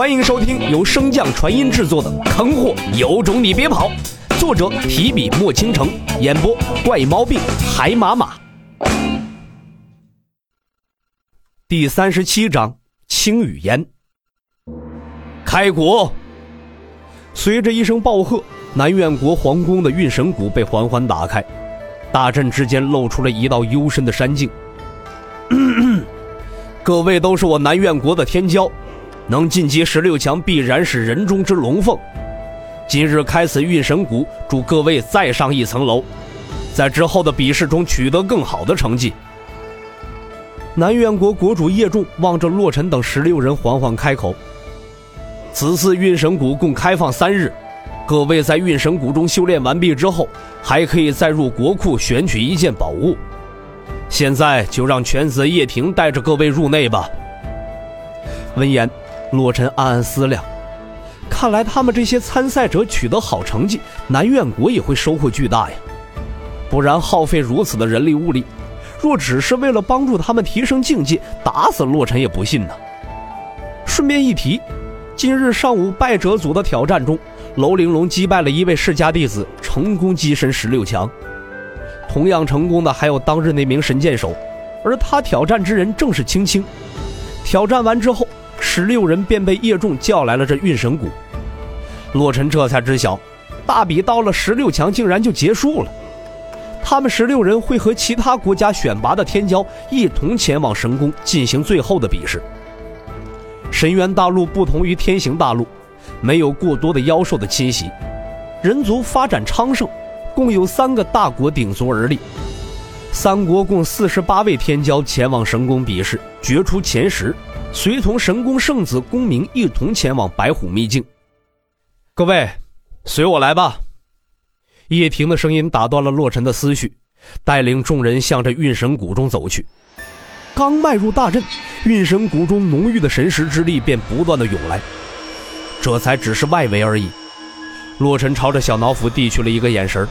欢迎收听由升降传音制作的《坑货有种你别跑》，作者提笔墨倾城，演播怪毛病海马马。第三十七章青雨烟。开国。随着一声暴喝，南苑国皇宫的运神谷被缓缓打开，大阵之间露出了一道幽深的山径。各位都是我南苑国的天骄，能晋级十六强必然是人中之龙凤。今日开此运神谷，祝各位再上一层楼，在之后的比试中取得更好的成绩。南苑国国主叶仲望着洛尘等十六人，缓缓开口：“此次运神谷共开放三日，各位在运神谷中修炼完毕之后，还可以再入国库选取一件宝物。现在就让犬子叶庭带着各位入内吧。”闻言，洛尘暗暗思量：看来他们这些参赛者取得好成绩，南苑国也会收获巨大呀。不然耗费如此的人力物力。若只是为了帮助他们提升境界，打死洛尘也不信呢。顺便一提，今日上午败者组的挑战中，楼玲珑击败了一位世家弟子，成功跻身十六强。同样成功的还有当日那名神箭手，而他挑战之人正是青青。挑战完之后，十六人便被叶仲叫来了这运神谷。洛尘这才知晓，大比到了十六强竟然就结束了。他们十六人会和其他国家选拔的天骄一同前往神宫进行最后的比试。神渊大陆不同于天行大陆，没有过多的妖兽的侵袭，人族发展昌盛，共有三个大国鼎足而立。三国共四十八位天骄前往神宫比试，决出前十，随同神宫圣子公明一同前往白虎秘境。各位，随我来吧。叶婷的声音打断了洛尘的思绪，带领众人向着运神谷中走去。刚迈入大阵，运神谷中浓郁的神识之力便不断的涌来。这才只是外围而已。洛尘朝着小脑斧递去了一个眼神，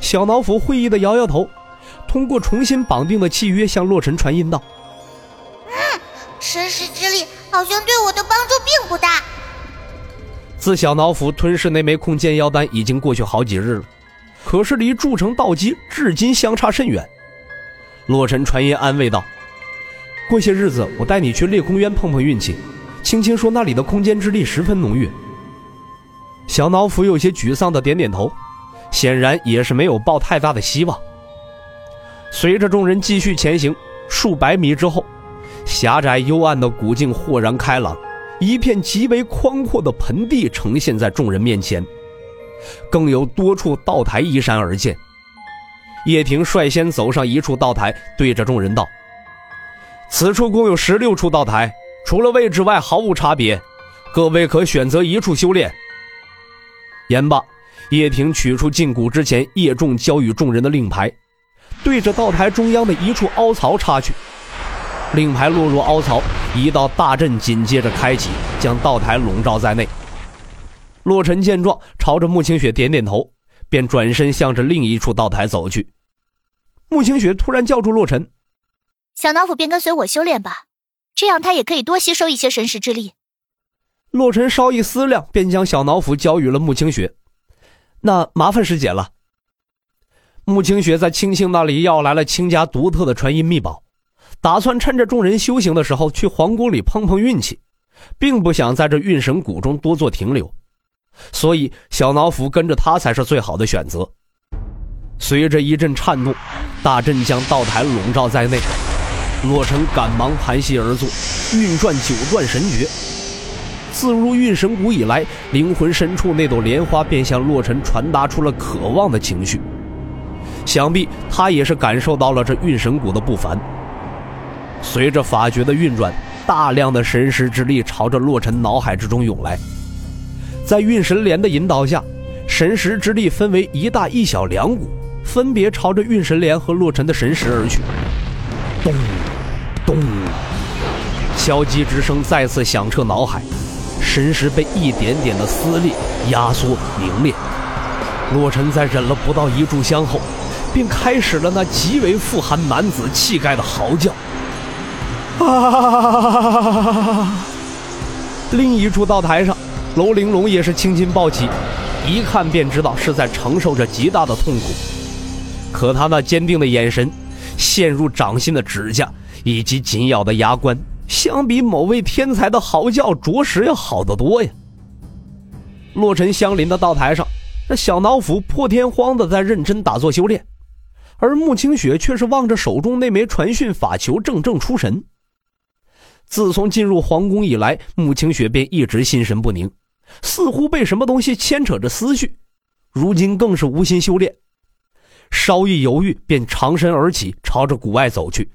小脑斧会意的摇摇头，通过重新绑定的契约向洛尘传音道：“，神识之力好像对我的帮助并不大。”自小脑斧吞噬那枚空间妖丹已经过去好几日了，可是离铸成道基至今相差甚远。洛尘传音安慰道：“过些日子我带你去裂空渊碰碰运气。”青青说那里的空间之力十分浓郁。小脑斧有些沮丧的点点头，显然也是没有抱太大的希望。随着众人继续前行，数百米之后，狭窄幽暗的古境豁然开朗。一片极为宽阔的盆地呈现在众人面前，更有多处道台依山而建。叶婷率先走上一处道台，对着众人道：“此处共有十六处道台，除了位置外毫无差别，各位可选择一处修炼。”言罢，叶婷取出禁锢之前叶仲交与众人的令牌，对着道台中央的一处凹槽插去。令牌落入凹槽，一道大阵紧接着开启，将道台笼罩在内。洛尘见状，朝着穆清雪点点头，便转身向着另一处道台走去。穆清雪突然叫住洛尘：“小脑斧便跟随我修炼吧，这样他也可以多吸收一些神识之力。”洛尘稍一思量，便将小脑斧交予了穆清雪。那麻烦师姐了。穆清雪在青青那里要来了青家独特的传音秘宝。打算趁着众人修行的时候去皇宫里碰碰运气，并不想在这运神谷中多做停留，所以小脑斧跟着他才是最好的选择。随着一阵颤动，大阵将道台笼罩在内。洛尘赶忙盘膝而坐，运转九转神诀。自入运神谷以来，灵魂深处那朵莲花便向洛尘传达出了渴望的情绪，想必他也是感受到了这运神谷的不凡。随着法诀的运转，大量的神识之力朝着洛尘脑海之中涌来。在运神莲的引导下，神识之力分为一大一小两股，分别朝着运神莲和洛尘的神识而去。咚，咚，敲击之声再次响彻脑海，神识被一点点的撕裂、压缩、凝练。洛尘在忍了不到一炷香后，便开始了那极为富含男子气概的嚎叫。哈！另一处道台上，楼玲珑也是青筋暴起，一看便知道是在承受着极大的痛苦。可他那坚定的眼神，陷入掌心的指甲，以及紧咬的牙关，相比某位天才的嚎叫，着实要好得多呀。洛尘相邻的道台上，那小脑斧破天荒的在认真打坐修炼，而穆清雪却是望着手中那枚传讯法球，怔怔出神。自从进入皇宫以来，穆清雪便一直心神不宁，似乎被什么东西牵扯着思绪，如今更是无心修炼，稍一犹豫便长身而起，朝着谷外走去。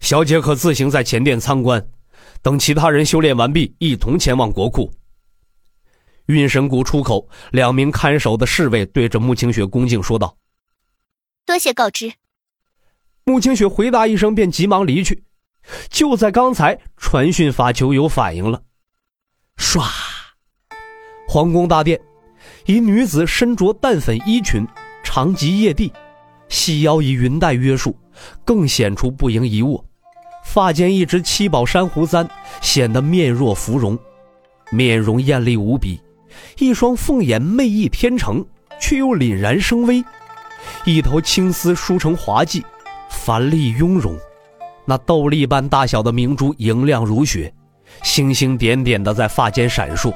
小姐可自行在前殿参观，等其他人修炼完毕，一同前往国库。运神谷出口，两名看守的侍卫对着穆清雪恭敬说道：“多谢告知。”穆清雪回答一声，便急忙离去。就在刚才，传讯法球有反应了。唰！皇宫大殿，一女子身着淡粉衣裙，长及腋地，细腰以云带约束，更显出不盈一握。发间一只七宝珊瑚簪，显得面若芙蓉，面容艳丽无比。一双凤眼媚意天成，却又凛然生威。一头青丝梳成滑髻，繁丽雍容。那豆粒般大小的明珠莹亮如雪，星星点点的在发间闪烁。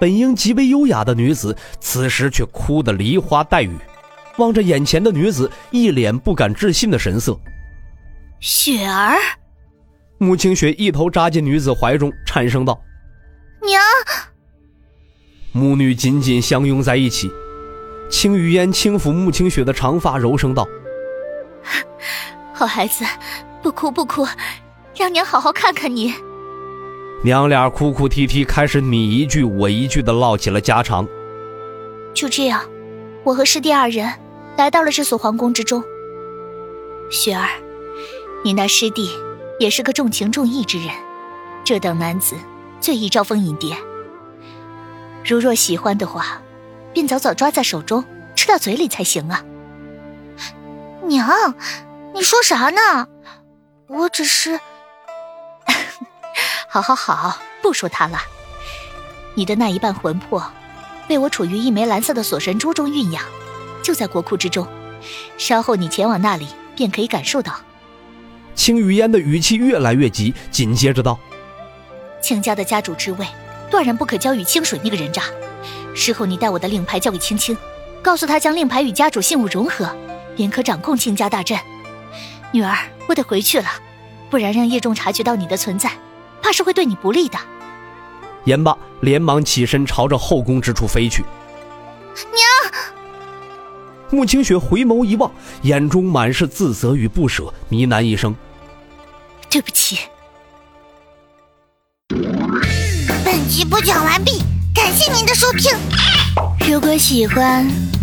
本应极为优雅的女子，此时却哭得梨花带雨，望着眼前的女子，一脸不敢置信的神色。雪儿，穆清雪一头扎进女子怀中，颤声道：“娘。”母女紧紧相拥在一起，青雨嫣轻抚穆清雪的长发，柔声道：“好孩子。”不哭不哭，让娘好好看看你。娘俩哭哭啼啼，开始你一句我一句的唠起了家常。就这样，我和师弟二人来到了这所皇宫之中。雪儿，你那师弟也是个重情重义之人，这等男子最易招蜂引蝶。如若喜欢的话，便早早抓在手中，吃到嘴里才行啊。娘，你说啥呢？我只是，好好好，不说他了。你的那一半魂魄，被我处于一枚蓝色的锁神珠中蕴养，就在国库之中。稍后你前往那里，便可以感受到。青雨烟的语气越来越急，紧接着道：“青家的家主之位，断然不可交与清水那个人渣。事后你带我的令牌交给青青，告诉他将令牌与家主信物融合，便可掌控青家大阵。”女儿，我得回去了，不然让叶仲察觉到你的存在，怕是会对你不利的。言罢，连忙起身朝着后宫之处飞去。娘，穆清雪回眸一望，眼中满是自责与不舍，呢喃一声：“对不起。”本集播讲完毕，感谢您的收听。如果喜欢，